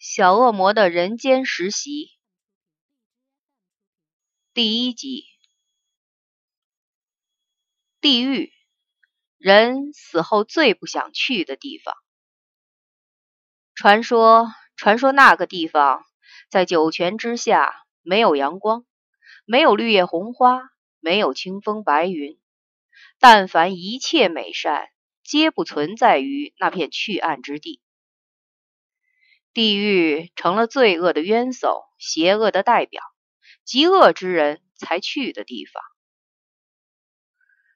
小恶魔的人间实习第一集：地狱，人死后最不想去的地方。传说，传说那个地方在九泉之下，没有阳光，没有绿叶红花，没有清风白云。但凡一切美善，皆不存在于那片去暗之地。地狱成了罪恶的冤首，邪恶的代表，极恶之人才去的地方。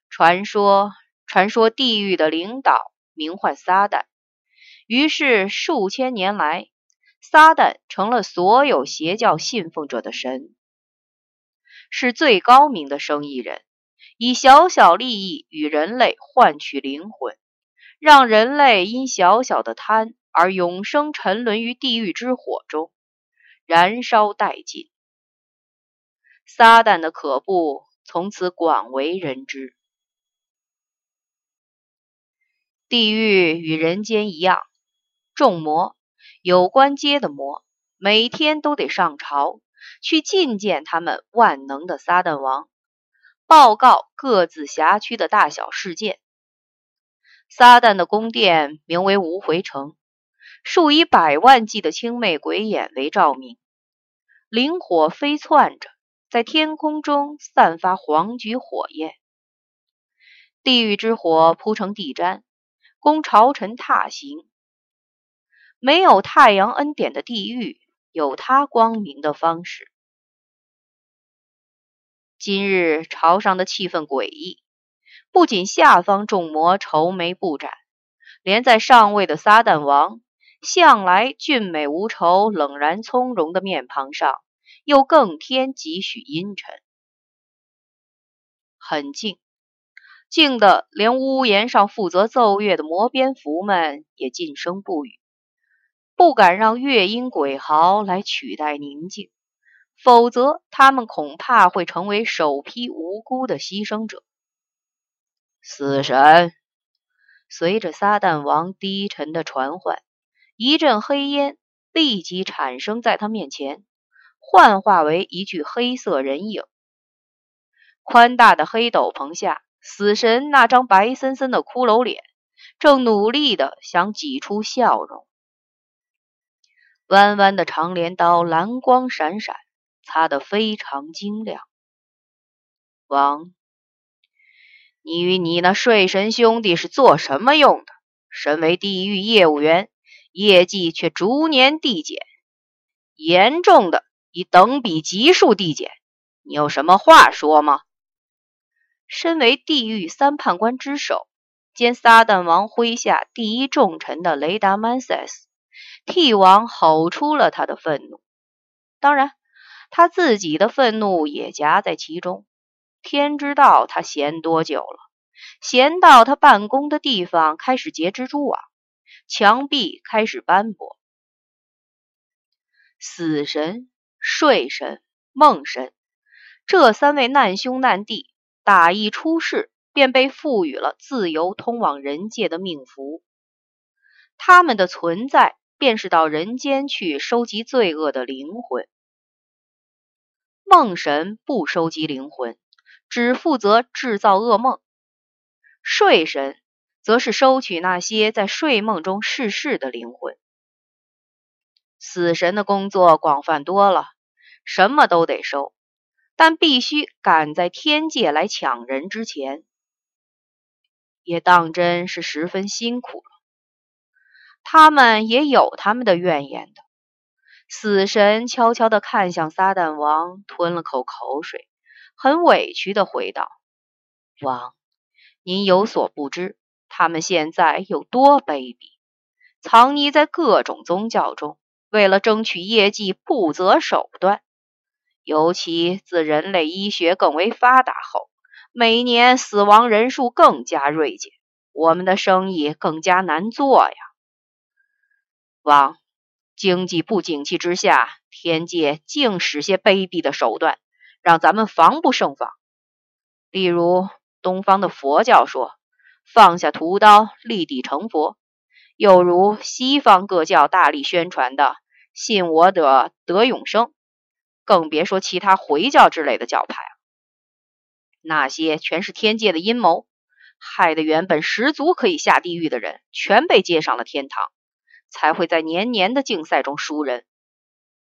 传说，传说地狱的领导名唤撒旦，于是数千年来，撒旦成了所有邪教信奉者的神，是最高明的生意人，以小小利益与人类换取灵魂，让人类因小小的贪。而永生沉沦于地狱之火中，燃烧殆尽。撒旦的可怖从此广为人知。地狱与人间一样，众魔有关阶的魔，每天都得上朝去觐见他们万能的撒旦王，报告各自辖区的大小事件。撒旦的宫殿名为无回城。数以百万计的青魅鬼眼为照明，灵火飞窜着，在天空中散发黄橘火焰。地狱之火铺成地毡，供朝臣踏行。没有太阳恩典的地狱，有它光明的方式。今日朝上的气氛诡异，不仅下方众魔愁眉不展，连在上位的撒旦王。向来俊美无愁、冷然从容的面庞上，又更添几许阴沉。很静，静的连屋檐上负责奏乐的魔蝙蝠们也噤声不语，不敢让乐音鬼嚎来取代宁静，否则他们恐怕会成为首批无辜的牺牲者。死神，随着撒旦王低沉的传唤。一阵黑烟立即产生在他面前，幻化为一具黑色人影。宽大的黑斗篷下，死神那张白森森的骷髅脸正努力的想挤出笑容。弯弯的长镰刀蓝光闪闪，擦得非常精亮。王，你与你那睡神兄弟是做什么用的？身为地狱业务员。业绩却逐年递减，严重的以等比级数递减。你有什么话说吗？身为地狱三判官之首，兼撒旦王麾下第一重臣的雷达曼塞斯，替王吼出了他的愤怒。当然，他自己的愤怒也夹在其中。天知道他闲多久了，闲到他办公的地方开始结蜘蛛网。墙壁开始斑驳，死神、睡神、梦神这三位难兄难弟，打一出世便被赋予了自由通往人界的命符。他们的存在，便是到人间去收集罪恶的灵魂。梦神不收集灵魂，只负责制造噩梦。睡神。则是收取那些在睡梦中逝世的灵魂。死神的工作广泛多了，什么都得收，但必须赶在天界来抢人之前，也当真是十分辛苦了。他们也有他们的怨言的。死神悄悄地看向撒旦王，吞了口口水，很委屈地回道：“王，您有所不知。”他们现在有多卑鄙，藏匿在各种宗教中，为了争取业绩不择手段。尤其自人类医学更为发达后，每年死亡人数更加锐减，我们的生意更加难做呀。王，经济不景气之下，天界竟使些卑鄙的手段，让咱们防不胜防。例如，东方的佛教说。放下屠刀，立地成佛。又如西方各教大力宣传的信我者得永生，更别说其他回教之类的教派了。那些全是天界的阴谋，害得原本十足可以下地狱的人，全被接上了天堂，才会在年年的竞赛中输人。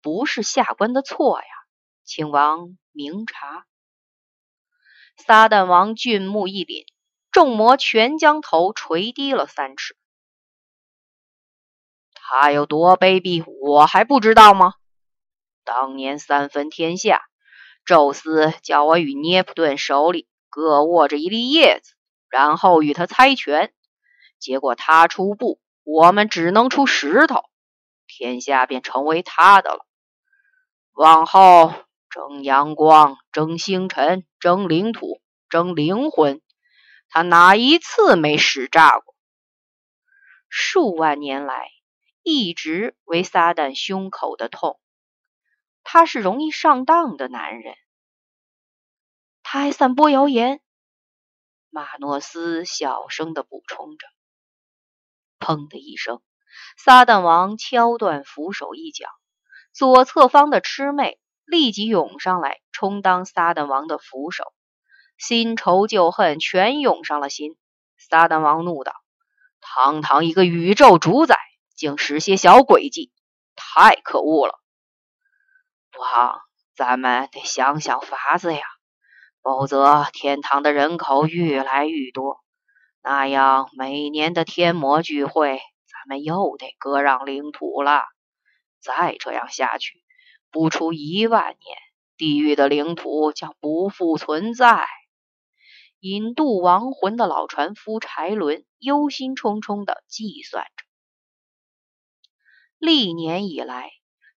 不是下官的错呀，请王明察。撒旦王俊目一凛，众魔全将头垂低了三尺。他有多卑鄙，我还不知道吗？当年三分天下，宙斯叫我与涅普顿手里各握着一粒叶子，然后与他猜拳。结果他出布，我们只能出石头，天下便成为他的了。往后。争阳光，争星辰，争领土，争灵魂，他哪一次没使诈过？数万年来，一直为撒旦胸口的痛。他是容易上当的男人，他还散播谣言。马诺斯小声的补充着。砰的一声，撒旦王敲断扶手一角，左侧方的魑魅。立即涌上来，充当撒旦王的扶手，新仇旧恨全涌上了心。撒旦王怒道：“堂堂一个宇宙主宰，竟使些小诡计，太可恶了！王，咱们得想想法子呀，否则天堂的人口越来越多，那样每年的天魔聚会，咱们又得割让领土了。再这样下去。”不出一万年，地狱的领土将不复存在。引渡亡魂的老船夫柴伦忧心忡忡地计算着。历年以来，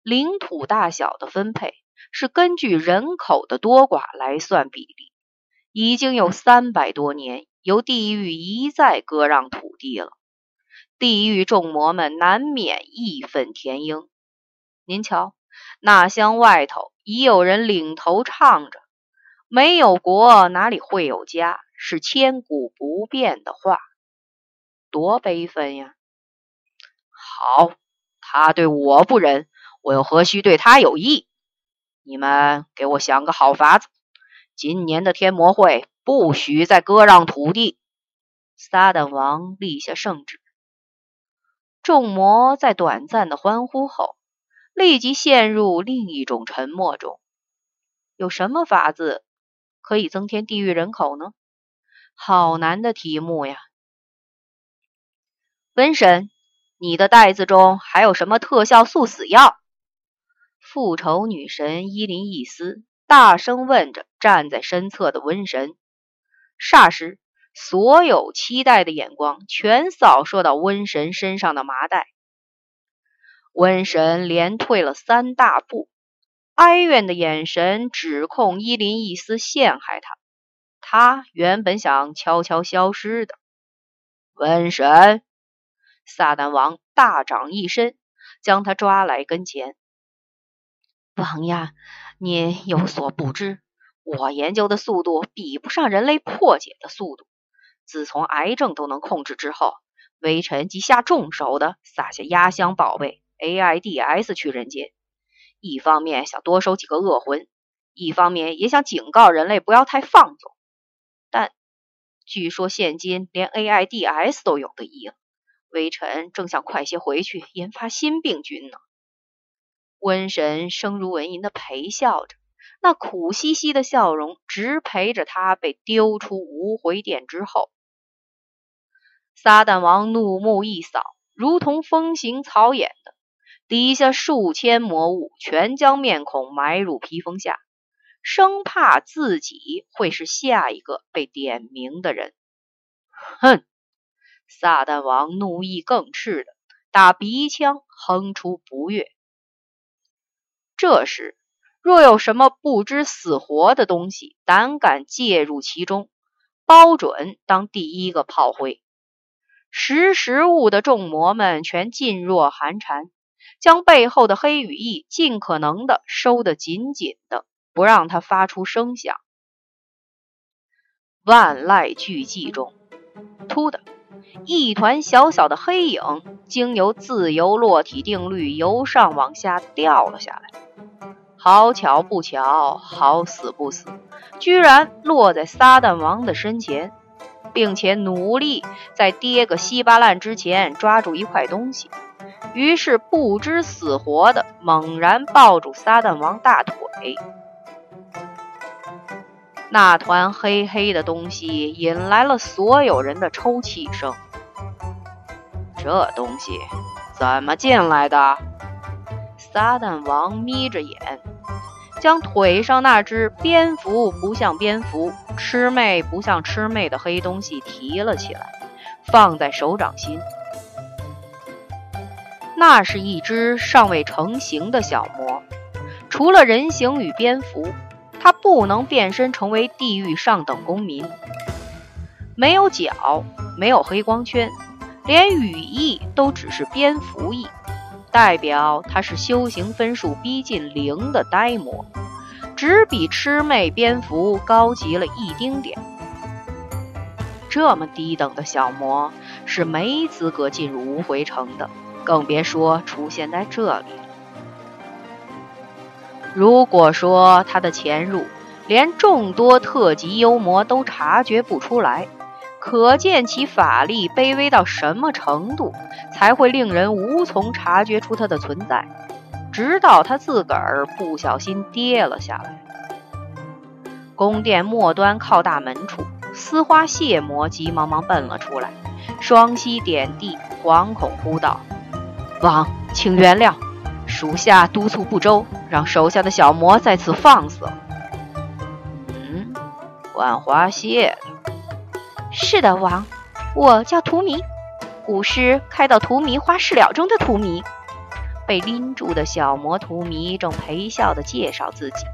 领土大小的分配是根据人口的多寡来算比例。已经有三百多年，由地狱一再割让土地了。地狱众魔们难免义愤填膺。您瞧。那乡外头已有人领头唱着：“没有国，哪里会有家？”是千古不变的话，多悲愤呀！好，他对我不仁，我又何须对他有义？你们给我想个好法子，今年的天魔会不许再割让土地。撒旦王立下圣旨，众魔在短暂的欢呼后。立即陷入另一种沉默中。有什么法子可以增添地域人口呢？好难的题目呀！瘟神，你的袋子中还有什么特效速死药？复仇女神伊林伊斯大声问着站在身侧的瘟神。霎时，所有期待的眼光全扫射到瘟神身上的麻袋。瘟神连退了三大步，哀怨的眼神指控伊林伊斯陷害他。他原本想悄悄消失的。瘟神，撒旦王大掌一伸，将他抓来跟前。王呀，您有所不知，我研究的速度比不上人类破解的速度。自从癌症都能控制之后，微臣即下重手的撒下压箱宝贝。AIDS 去人间，一方面想多收几个恶魂，一方面也想警告人类不要太放纵。但据说现今连 AIDS 都有的医了，微臣正想快些回去研发新病菌呢。瘟神声如蚊蝇的陪笑着，那苦兮兮的笑容直陪着他被丢出无回殿之后。撒旦王怒目一扫，如同风行草偃的。底下数千魔物全将面孔埋入披风下，生怕自己会是下一个被点名的人。哼！撒旦王怒意更炽的打鼻腔，哼出不悦。这时，若有什么不知死活的东西胆敢介入其中，包准当第一个炮灰。识时务的众魔们全噤若寒蝉。将背后的黑羽翼尽可能的收得紧紧的，不让它发出声响。万籁俱寂中，突的一团小小的黑影，经由自由落体定律由上往下掉了下来。好巧不巧，好死不死，居然落在撒旦王的身前，并且努力在跌个稀巴烂之前抓住一块东西。于是不知死活的猛然抱住撒旦王大腿。那团黑黑的东西引来了所有人的抽泣声。这东西怎么进来的？撒旦王眯着眼，将腿上那只蝙蝠不像蝙蝠、魑魅不像魑魅的黑东西提了起来，放在手掌心。那是一只尚未成型的小魔，除了人形与蝙蝠。它不能变身成为地狱上等公民，没有脚，没有黑光圈，连羽翼都只是蝙蝠翼，代表它是修行分数逼近零的呆魔，只比魑魅蝙蝠高级了一丁点。这么低等的小魔是没资格进入无回城的，更别说出现在这里。如果说他的潜入连众多特级幽魔都察觉不出来，可见其法力卑微到什么程度，才会令人无从察觉出他的存在，直到他自个儿不小心跌了下来。宫殿末端靠大门处，丝花蟹魔急忙忙奔了出来，双膝点地，惶恐呼道：“王，请原谅。”属下督促不周，让手下的小魔在此放肆。嗯，万花谢了。是的，王，我叫荼蘼，古诗开到荼蘼花事了中的荼蘼。被拎住的小魔荼蘼正陪笑的介绍自己，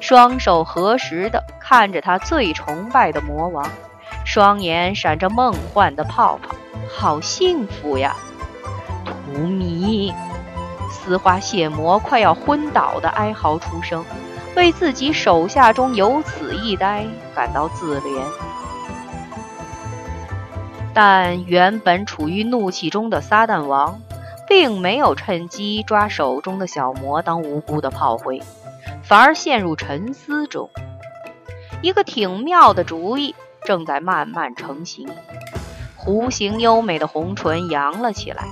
双手合十的看着他最崇拜的魔王，双眼闪着梦幻的泡泡，好幸福呀，无迷。丝花蟹魔快要昏倒的哀嚎出声，为自己手下中有此一呆感到自怜。但原本处于怒气中的撒旦王，并没有趁机抓手中的小魔当无辜的炮灰，反而陷入沉思中。一个挺妙的主意正在慢慢成型，弧形优美的红唇扬了起来。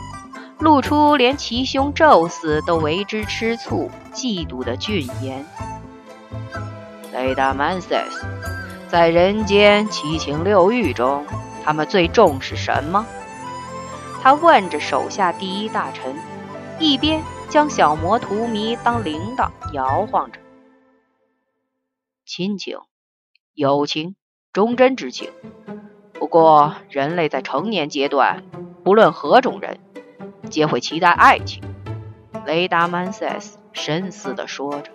露出连其兄宙斯都为之吃醋、嫉妒的俊颜。雷达曼塞斯，在人间七情六欲中，他们最重视什么？他问着手下第一大臣，一边将小魔荼蘼当铃铛摇晃着。亲情、友情、忠贞之情。不过，人类在成年阶段，不论何种人。皆会期待爱情，雷达曼塞斯深思地说着，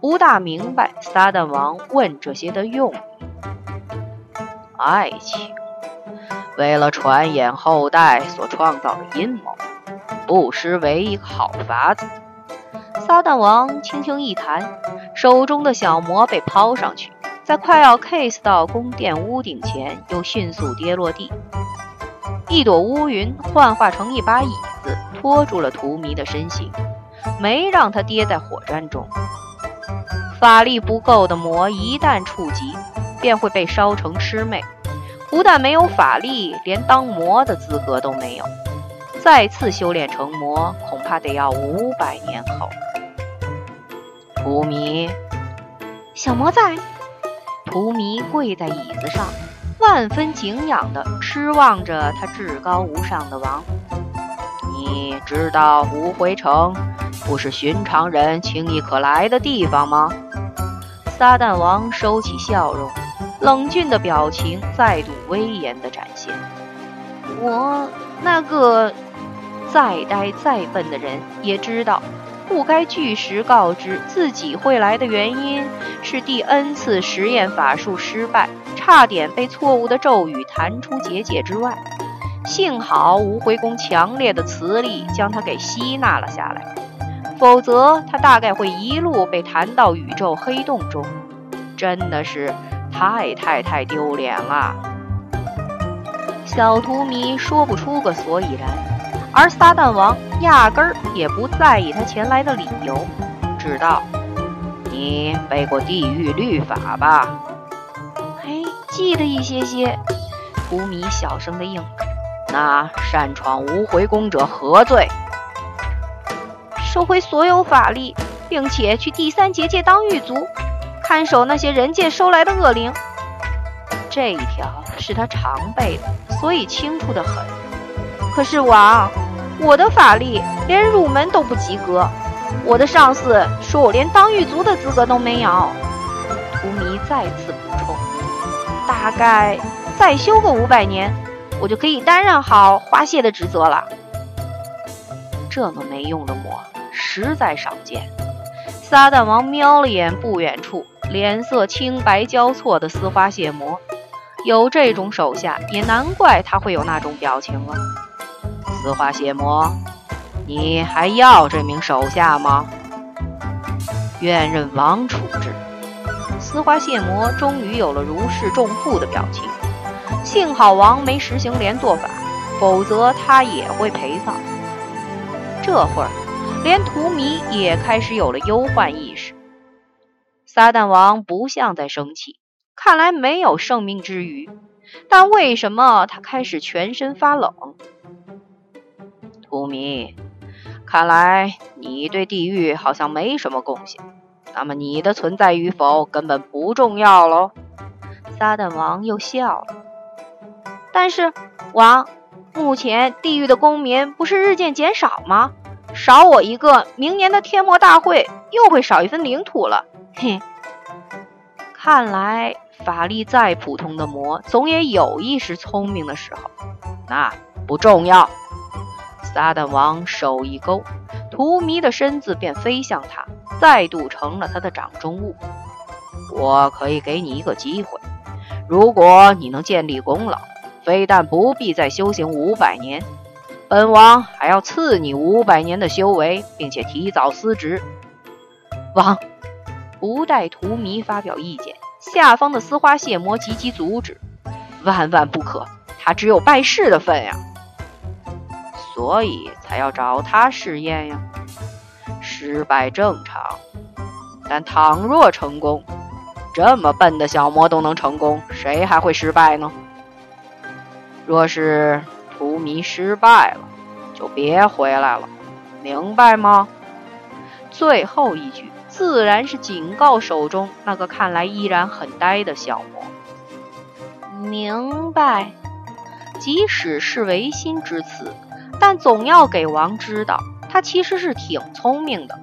不大明白撒旦王问这些的用意。爱情，为了传衍后代所创造的阴谋，不失为一个好法子。撒旦王轻轻一弹，手中的小魔被抛上去，在快要 kiss 到宫殿屋顶前，又迅速跌落地。一朵乌云幻化成一把椅子，托住了荼蘼的身形，没让他跌在火山中。法力不够的魔一旦触及，便会被烧成魑魅，不但没有法力，连当魔的资格都没有。再次修炼成魔，恐怕得要五百年后。荼蘼，小魔在。荼蘼跪在椅子上。万分敬仰地痴望着他至高无上的王。你知道无回城不是寻常人轻易可来的地方吗？撒旦王收起笑容，冷峻的表情再度威严地展现。我那个再呆再笨的人也知道，不该据实告知自己会来的原因是第 N 次实验法术失败。差点被错误的咒语弹出结界之外，幸好无回宫强烈的磁力将他给吸纳了下来，否则他大概会一路被弹到宇宙黑洞中，真的是太太太丢脸了。小荼蘼说不出个所以然，而撒旦王压根儿也不在意他前来的理由，知道你背过地狱律法吧？记得一些些。荼蘼小声的应：“那擅闯无回宫者何罪？收回所有法力，并且去第三结界当狱卒，看守那些人界收来的恶灵。这一条是他常备的，所以清楚的很。可是王，我的法力连入门都不及格，我的上司说我连当狱卒的资格都没有。”荼蘼再次：“大概。”再修个五百年，我就可以担任好花谢的职责了。这么没用的魔，实在少见。撒旦王瞄了眼不远处脸色青白交错的丝花蟹魔，有这种手下，也难怪他会有那种表情了。丝花蟹魔，你还要这名手下吗？愿任王处置。丝花蟹魔终于有了如释重负的表情。幸好王没实行连坐法，否则他也会陪葬。这会儿，连荼蘼也开始有了忧患意识。撒旦王不像在生气，看来没有生命之余，但为什么他开始全身发冷？荼蘼，看来你对地狱好像没什么贡献，那么你的存在与否根本不重要喽。撒旦王又笑了。但是，王，目前地狱的公民不是日渐减少吗？少我一个，明年的天魔大会又会少一分领土了。嘿，看来法力再普通的魔，总也有一时聪明的时候。那不重要。撒旦王手一勾，荼蘼的身子便飞向他，再度成了他的掌中物。我可以给你一个机会，如果你能建立功劳。非但不必再修行五百年，本王还要赐你五百年的修为，并且提早司职。王不待荼蘼发表意见，下方的丝花蟹魔急急阻止：“万万不可，他只有拜师的份呀，所以才要找他试验呀。失败正常，但倘若成功，这么笨的小魔都能成功，谁还会失败呢？”若是荼蘼失败了，就别回来了，明白吗？最后一句自然是警告手中那个看来依然很呆的小魔。明白。即使是违心之词，但总要给王知道，他其实是挺聪明的。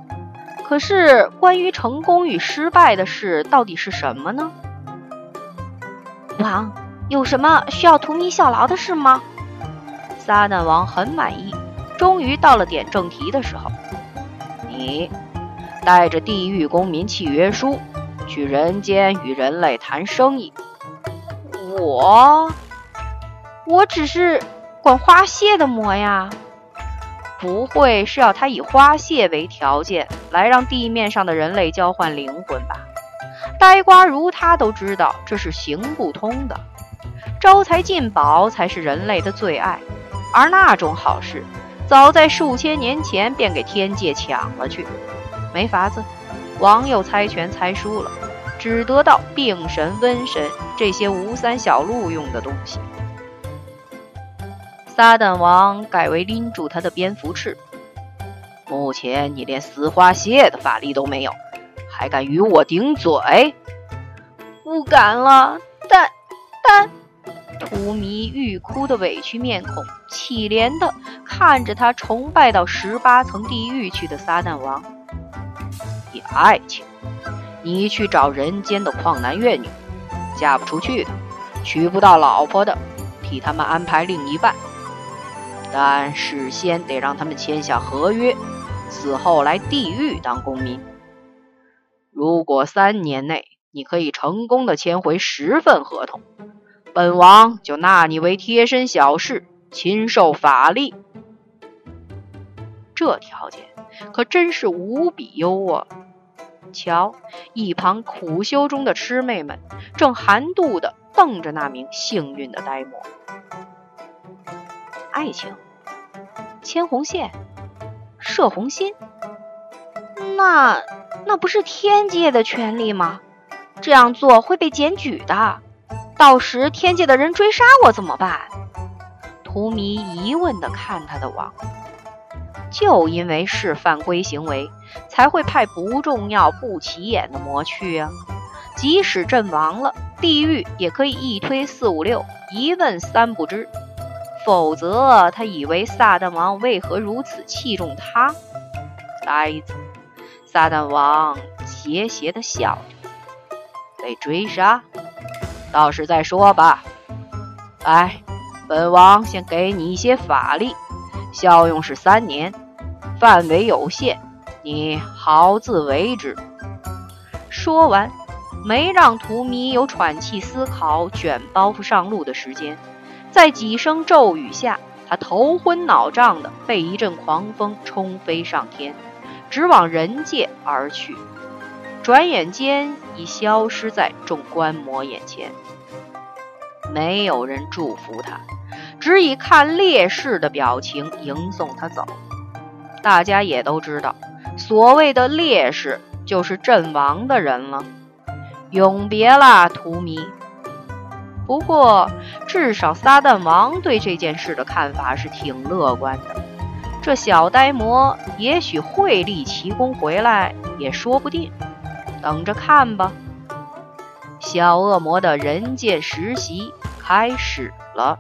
可是关于成功与失败的事，到底是什么呢？王。有什么需要荼蘼效劳的事吗？撒旦王很满意，终于到了点正题的时候。你带着地狱公民契约书去人间与人类谈生意。我，我只是管花谢的魔呀，不会是要他以花谢为条件来让地面上的人类交换灵魂吧？呆瓜如他都知道这是行不通的。招财进宝才是人类的最爱，而那种好事，早在数千年前便给天界抢了去。没法子，王又猜拳猜输了，只得到病神、瘟神这些无三小路用的东西。撒旦王改为拎住他的蝙蝠翅。目前你连丝花蟹的法力都没有，还敢与我顶嘴？不敢了，但但。荼蘼欲哭的委屈面孔，凄怜的看着他崇拜到十八层地狱去的撒旦王。以爱情，你去找人间的旷男怨女，嫁不出去的，娶不到老婆的，替他们安排另一半。但事先得让他们签下合约，此后来地狱当公民。如果三年内你可以成功的签回十份合同。本王就纳你为贴身小侍，亲授法力。这条件可真是无比优啊！瞧，一旁苦修中的魑魅们正含妒的瞪着那名幸运的呆魔。爱情，牵红线，射红心，那那不是天界的权利吗？这样做会被检举的，到时天界的人追杀我怎么办？荼蘼疑问地看他的王，就因为是犯规行为，才会派不重要、不起眼的魔去啊。即使阵亡了，地狱也可以一推四五六，一问三不知。否则，他以为撒旦王为何如此器重他？呆子！撒旦王邪邪地笑着。被追杀，到时再说吧。来，本王先给你一些法力，效用是三年，范围有限，你好自为之。说完。没让荼蘼有喘气、思考、卷包袱上路的时间，在几声咒语下，他头昏脑胀的被一阵狂风冲飞上天，直往人界而去。转眼间已消失在众观摩眼前。没有人祝福他，只以看烈士的表情迎送他走。大家也都知道，所谓的烈士就是阵亡的人了。永别了，荼蘼。不过，至少撒旦王对这件事的看法是挺乐观的。这小呆魔也许会立奇功回来，也说不定。等着看吧。小恶魔的人间实习开始了。